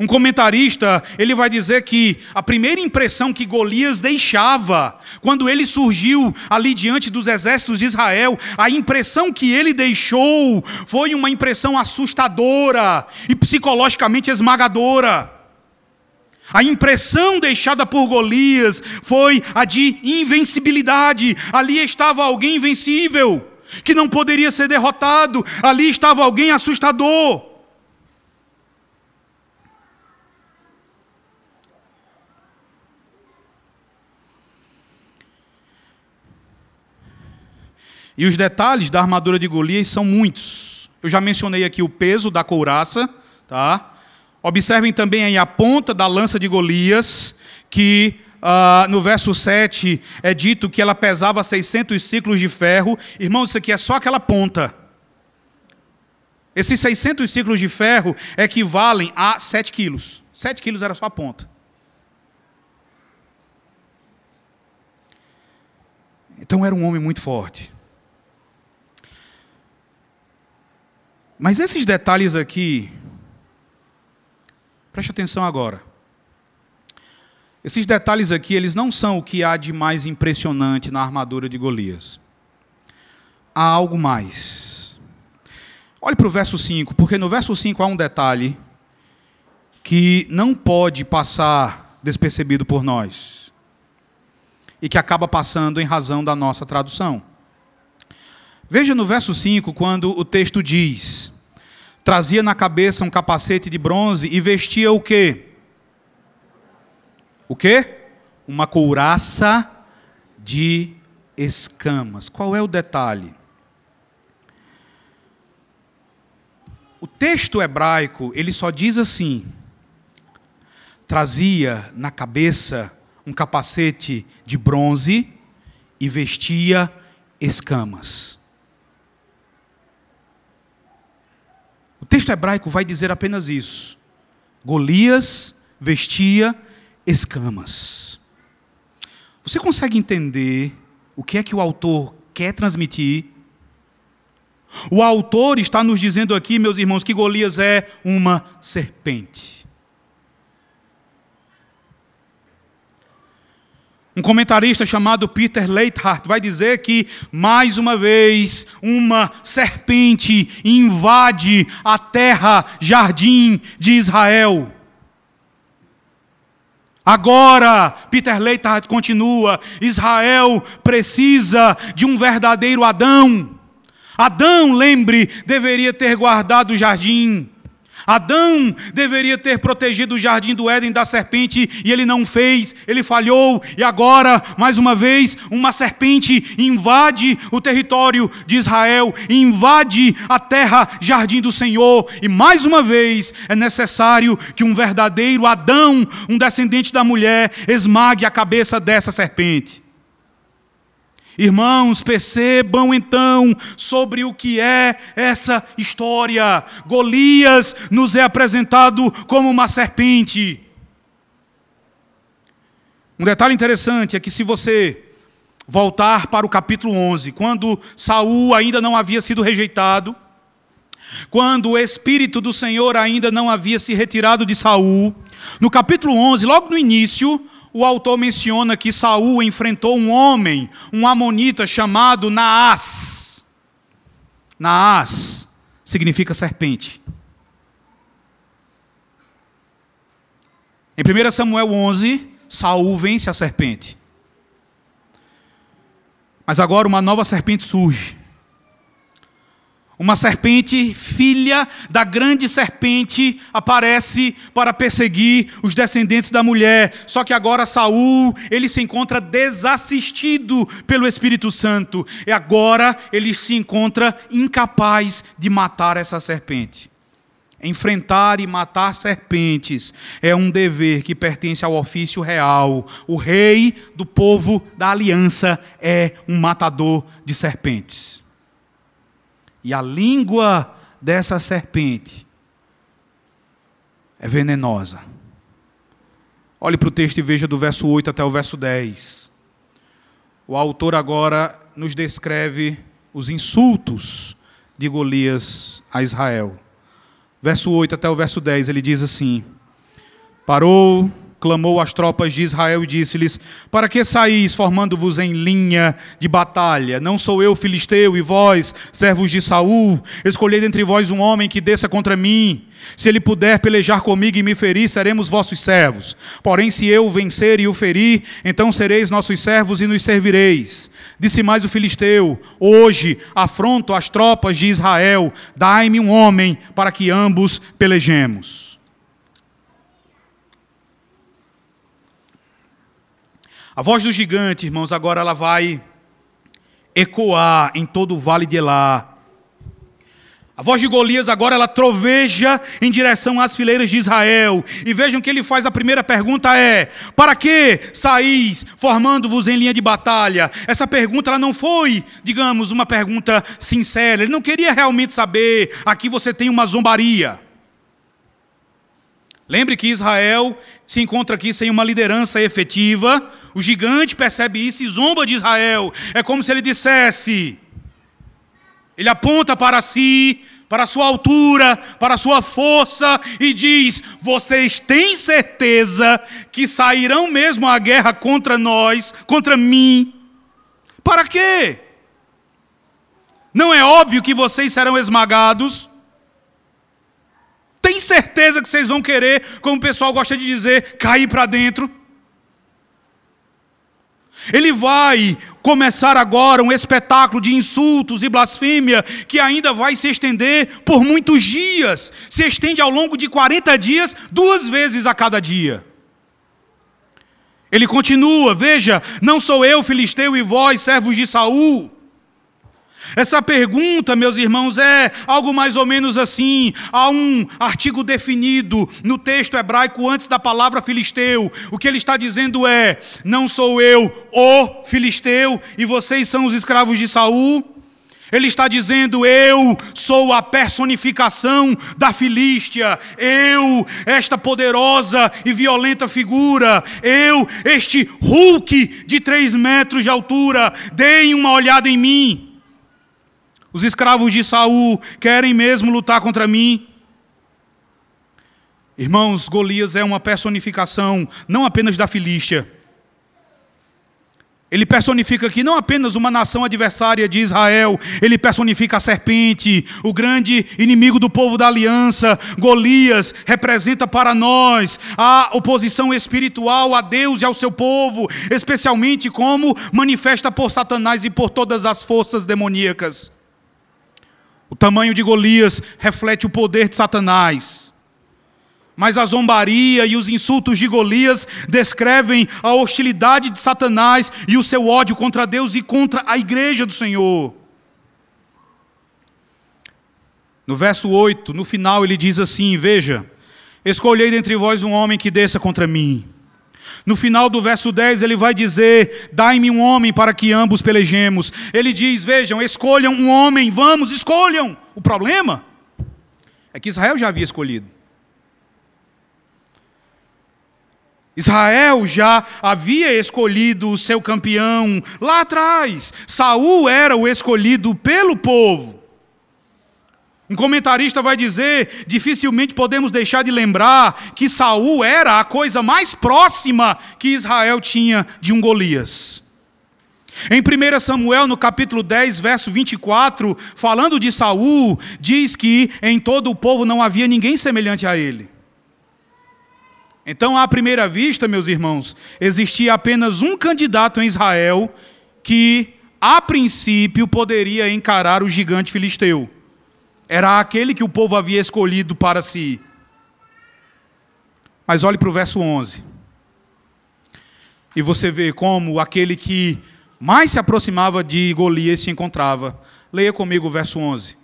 Um comentarista, ele vai dizer que a primeira impressão que Golias deixava, quando ele surgiu ali diante dos exércitos de Israel, a impressão que ele deixou foi uma impressão assustadora e psicologicamente esmagadora. A impressão deixada por Golias foi a de invencibilidade. Ali estava alguém invencível, que não poderia ser derrotado. Ali estava alguém assustador. E os detalhes da armadura de Golias são muitos. Eu já mencionei aqui o peso da couraça, tá? Observem também aí a ponta da lança de Golias, que uh, no verso 7 é dito que ela pesava 600 ciclos de ferro. Irmãos, isso aqui é só aquela ponta. Esses 600 ciclos de ferro equivalem a 7 quilos. 7 quilos era só a ponta. Então era um homem muito forte. Mas esses detalhes aqui Preste atenção agora. Esses detalhes aqui, eles não são o que há de mais impressionante na armadura de Golias. Há algo mais. Olhe para o verso 5, porque no verso 5 há um detalhe que não pode passar despercebido por nós e que acaba passando em razão da nossa tradução. Veja no verso 5 quando o texto diz: trazia na cabeça um capacete de bronze e vestia o quê? O quê? Uma couraça de escamas. Qual é o detalhe? O texto hebraico, ele só diz assim: trazia na cabeça um capacete de bronze e vestia escamas. Texto hebraico vai dizer apenas isso. Golias vestia escamas. Você consegue entender o que é que o autor quer transmitir? O autor está nos dizendo aqui, meus irmãos, que Golias é uma serpente. Um comentarista chamado Peter Leithart vai dizer que, mais uma vez, uma serpente invade a terra jardim de Israel. Agora, Peter Leithart continua: Israel precisa de um verdadeiro Adão. Adão, lembre, deveria ter guardado o jardim. Adão deveria ter protegido o jardim do Éden da serpente e ele não fez, ele falhou, e agora, mais uma vez, uma serpente invade o território de Israel, invade a terra, jardim do Senhor, e mais uma vez é necessário que um verdadeiro Adão, um descendente da mulher, esmague a cabeça dessa serpente. Irmãos, percebam então sobre o que é essa história. Golias nos é apresentado como uma serpente. Um detalhe interessante é que se você voltar para o capítulo 11, quando Saul ainda não havia sido rejeitado, quando o espírito do Senhor ainda não havia se retirado de Saul, no capítulo 11, logo no início, o autor menciona que Saul enfrentou um homem, um amonita chamado Naás. Naás significa serpente. Em 1 Samuel 11, Saul vence a serpente. Mas agora uma nova serpente surge. Uma serpente, filha da grande serpente, aparece para perseguir os descendentes da mulher. Só que agora Saul, ele se encontra desassistido pelo Espírito Santo. E agora ele se encontra incapaz de matar essa serpente. Enfrentar e matar serpentes é um dever que pertence ao ofício real. O rei do povo da aliança é um matador de serpentes. E a língua dessa serpente é venenosa. Olhe para o texto e veja do verso 8 até o verso 10. O autor agora nos descreve os insultos de Golias a Israel. Verso 8 até o verso 10, ele diz assim: Parou clamou às tropas de Israel e disse-lhes: Para que saís formando-vos em linha de batalha? Não sou eu filisteu e vós, servos de Saul? Escolhei dentre vós um homem que desça contra mim. Se ele puder pelejar comigo e me ferir, seremos vossos servos. Porém, se eu vencer e o ferir, então sereis nossos servos e nos servireis. Disse mais o filisteu: Hoje afronto as tropas de Israel, dai-me um homem para que ambos pelejemos. A voz do gigante, irmãos, agora ela vai ecoar em todo o vale de Elá. A voz de Golias agora ela troveja em direção às fileiras de Israel. E vejam que ele faz a primeira pergunta é: Para que saís formando-vos em linha de batalha? Essa pergunta ela não foi, digamos, uma pergunta sincera. Ele não queria realmente saber. Aqui você tem uma zombaria. Lembre que Israel se encontra aqui sem uma liderança efetiva. O gigante percebe isso e zomba de Israel. É como se ele dissesse: ele aponta para si, para a sua altura, para a sua força e diz: Vocês têm certeza que sairão mesmo à guerra contra nós, contra mim? Para quê? Não é óbvio que vocês serão esmagados? Tem certeza que vocês vão querer, como o pessoal gosta de dizer, cair para dentro? Ele vai começar agora um espetáculo de insultos e blasfêmia que ainda vai se estender por muitos dias. Se estende ao longo de 40 dias, duas vezes a cada dia. Ele continua, veja, não sou eu, filisteu, e vós, servos de Saul. Essa pergunta, meus irmãos, é algo mais ou menos assim. Há um artigo definido no texto hebraico antes da palavra filisteu. O que ele está dizendo é: Não sou eu o filisteu e vocês são os escravos de Saul. Ele está dizendo: Eu sou a personificação da Filístia, eu, esta poderosa e violenta figura, eu, este Hulk de três metros de altura, deem uma olhada em mim. Os escravos de Saul querem mesmo lutar contra mim? Irmãos, Golias é uma personificação não apenas da Filístia. Ele personifica aqui não apenas uma nação adversária de Israel, ele personifica a serpente, o grande inimigo do povo da aliança. Golias representa para nós a oposição espiritual a Deus e ao seu povo, especialmente como manifesta por Satanás e por todas as forças demoníacas. O tamanho de Golias reflete o poder de Satanás. Mas a zombaria e os insultos de Golias descrevem a hostilidade de Satanás e o seu ódio contra Deus e contra a igreja do Senhor. No verso 8, no final, ele diz assim: Veja, escolhei dentre vós um homem que desça contra mim. No final do verso 10, ele vai dizer: Dai-me um homem para que ambos pelejemos. Ele diz: Vejam, escolham um homem, vamos, escolham. O problema é que Israel já havia escolhido. Israel já havia escolhido o seu campeão lá atrás. Saul era o escolhido pelo povo. Um comentarista vai dizer: dificilmente podemos deixar de lembrar que Saul era a coisa mais próxima que Israel tinha de um Golias. Em 1 Samuel, no capítulo 10, verso 24, falando de Saul, diz que em todo o povo não havia ninguém semelhante a ele. Então, à primeira vista, meus irmãos, existia apenas um candidato em Israel que, a princípio, poderia encarar o gigante filisteu era aquele que o povo havia escolhido para si. Mas olhe para o verso 11. E você vê como aquele que mais se aproximava de Golias se encontrava. Leia comigo o verso 11.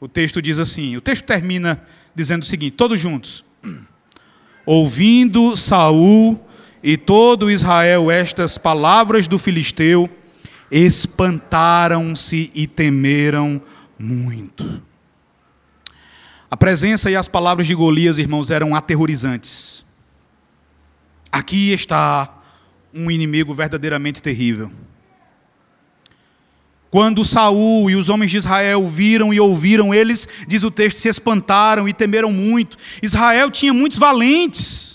O texto diz assim: o texto termina dizendo o seguinte, todos juntos. Ouvindo Saul e todo Israel estas palavras do filisteu, espantaram-se e temeram muito. A presença e as palavras de Golias, irmãos, eram aterrorizantes. Aqui está um inimigo verdadeiramente terrível. Quando Saul e os homens de Israel viram e ouviram, eles, diz o texto, se espantaram e temeram muito. Israel tinha muitos valentes.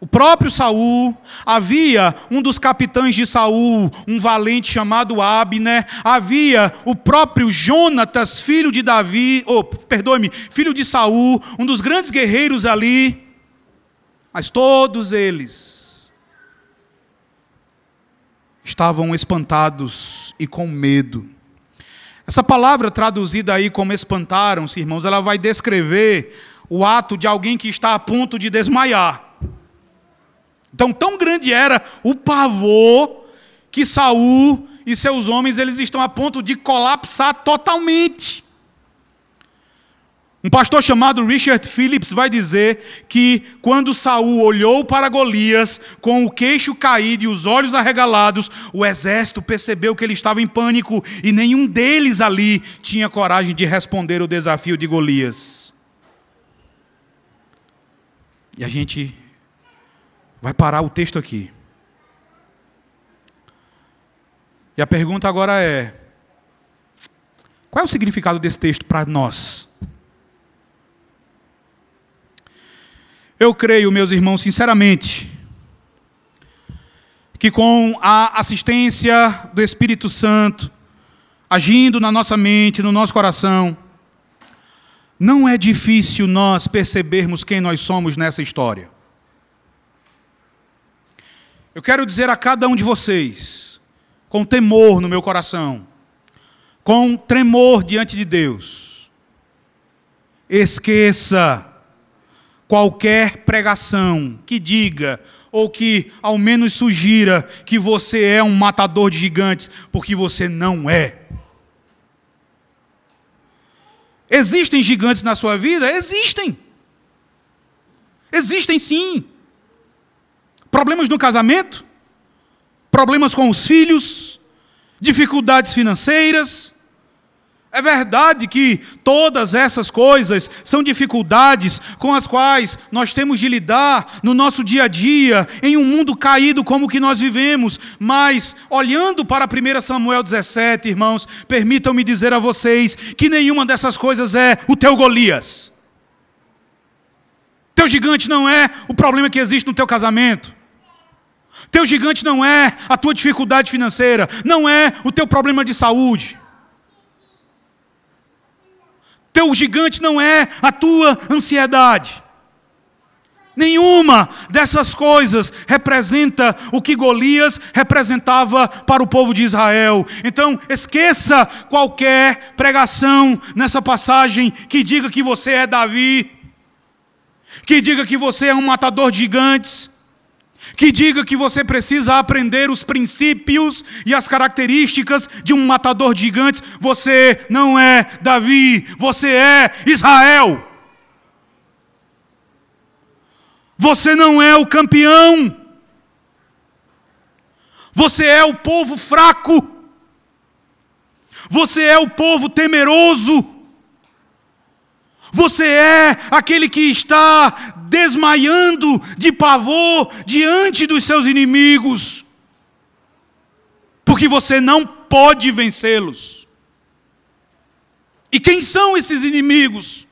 O próprio Saul, havia um dos capitães de Saul, um valente chamado Abner, havia o próprio Jonatas, filho de Davi, ou oh, perdoe-me, filho de Saul, um dos grandes guerreiros ali. Mas todos eles estavam espantados e com medo. Essa palavra traduzida aí como espantaram-se, irmãos, ela vai descrever o ato de alguém que está a ponto de desmaiar. Então, tão grande era o pavor que Saul e seus homens eles estão a ponto de colapsar totalmente. Um pastor chamado Richard Phillips vai dizer que quando Saul olhou para Golias com o queixo caído e os olhos arregalados, o exército percebeu que ele estava em pânico e nenhum deles ali tinha coragem de responder o desafio de Golias. E a gente vai parar o texto aqui. E a pergunta agora é: qual é o significado desse texto para nós? Eu creio, meus irmãos, sinceramente, que com a assistência do Espírito Santo, agindo na nossa mente, no nosso coração, não é difícil nós percebermos quem nós somos nessa história. Eu quero dizer a cada um de vocês, com temor no meu coração, com tremor diante de Deus, esqueça qualquer pregação que diga ou que ao menos sugira que você é um matador de gigantes, porque você não é. Existem gigantes na sua vida? Existem. Existem sim. Problemas no casamento, problemas com os filhos, dificuldades financeiras. É verdade que todas essas coisas são dificuldades com as quais nós temos de lidar no nosso dia a dia, em um mundo caído como o que nós vivemos, mas olhando para 1 Samuel 17, irmãos, permitam-me dizer a vocês que nenhuma dessas coisas é o teu Golias. Teu gigante não é o problema que existe no teu casamento. Teu gigante não é a tua dificuldade financeira, não é o teu problema de saúde. Teu gigante não é a tua ansiedade. Nenhuma dessas coisas representa o que Golias representava para o povo de Israel. Então, esqueça qualquer pregação nessa passagem que diga que você é Davi, que diga que você é um matador de gigantes que diga que você precisa aprender os princípios e as características de um matador de gigantes. Você não é Davi, você é Israel. Você não é o campeão. Você é o povo fraco. Você é o povo temeroso. Você é aquele que está desmaiando de pavor diante dos seus inimigos, porque você não pode vencê-los. E quem são esses inimigos?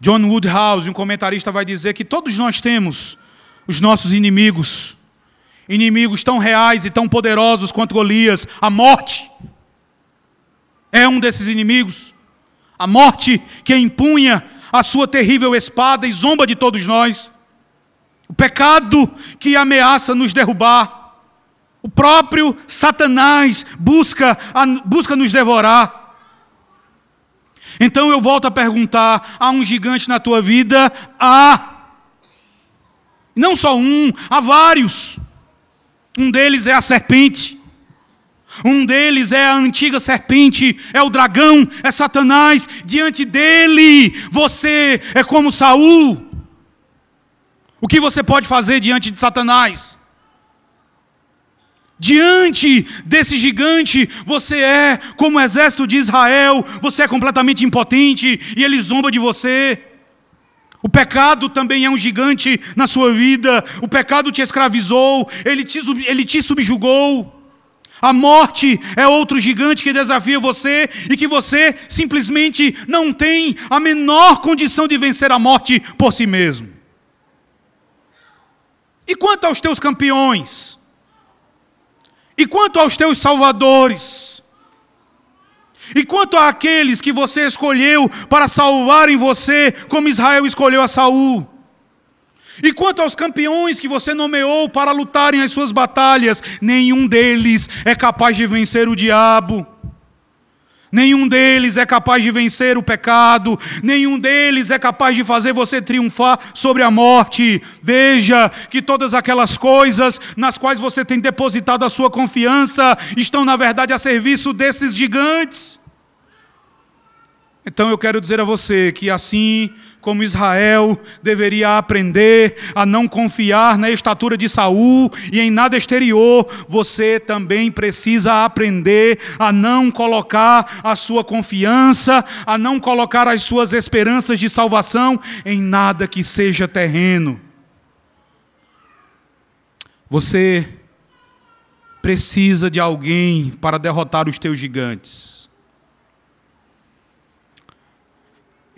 John Woodhouse, um comentarista, vai dizer que todos nós temos os nossos inimigos, inimigos tão reais e tão poderosos quanto Golias, a morte é um desses inimigos. A morte que empunha a sua terrível espada e zomba de todos nós. O pecado que ameaça nos derrubar. O próprio Satanás busca, busca nos devorar. Então eu volto a perguntar: há um gigante na tua vida? Há. Não só um, há vários. Um deles é a serpente. Um deles é a antiga serpente, é o dragão, é Satanás. Diante dele, você é como Saul. O que você pode fazer diante de Satanás? Diante desse gigante, você é como o exército de Israel, você é completamente impotente e ele zomba de você. O pecado também é um gigante na sua vida, o pecado te escravizou, ele te, ele te subjugou. A morte é outro gigante que desafia você e que você simplesmente não tem a menor condição de vencer a morte por si mesmo. E quanto aos teus campeões? E quanto aos teus salvadores? E quanto àqueles que você escolheu para salvarem você, como Israel escolheu a Saul? E quanto aos campeões que você nomeou para lutarem as suas batalhas, nenhum deles é capaz de vencer o diabo. Nenhum deles é capaz de vencer o pecado, nenhum deles é capaz de fazer você triunfar sobre a morte. Veja que todas aquelas coisas nas quais você tem depositado a sua confiança estão, na verdade, a serviço desses gigantes. Então eu quero dizer a você que assim como Israel deveria aprender a não confiar na estatura de Saul e em nada exterior, você também precisa aprender a não colocar a sua confiança, a não colocar as suas esperanças de salvação em nada que seja terreno. Você precisa de alguém para derrotar os teus gigantes.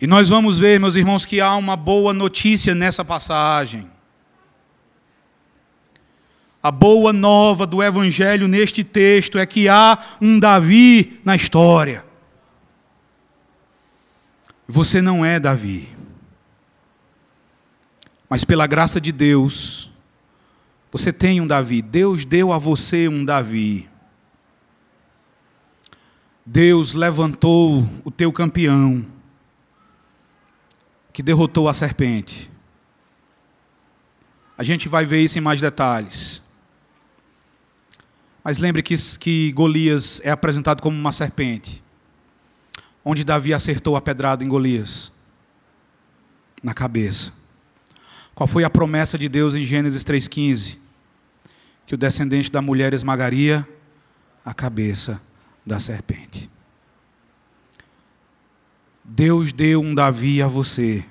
E nós vamos ver, meus irmãos, que há uma boa notícia nessa passagem. A boa nova do Evangelho neste texto é que há um Davi na história. Você não é Davi. Mas pela graça de Deus, você tem um Davi. Deus deu a você um Davi. Deus levantou o teu campeão que derrotou a serpente. A gente vai ver isso em mais detalhes. Mas lembre que, que Golias é apresentado como uma serpente. Onde Davi acertou a pedrada em Golias? Na cabeça. Qual foi a promessa de Deus em Gênesis 3,15? Que o descendente da mulher esmagaria a cabeça da serpente. Deus deu um Davi a você.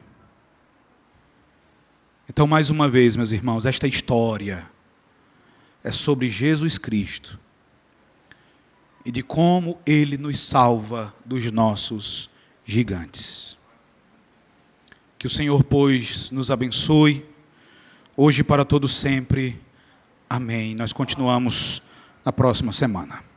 Então, mais uma vez, meus irmãos, esta história é sobre Jesus Cristo e de como ele nos salva dos nossos gigantes. Que o Senhor, pois, nos abençoe, hoje para todo sempre. Amém. Nós continuamos na próxima semana.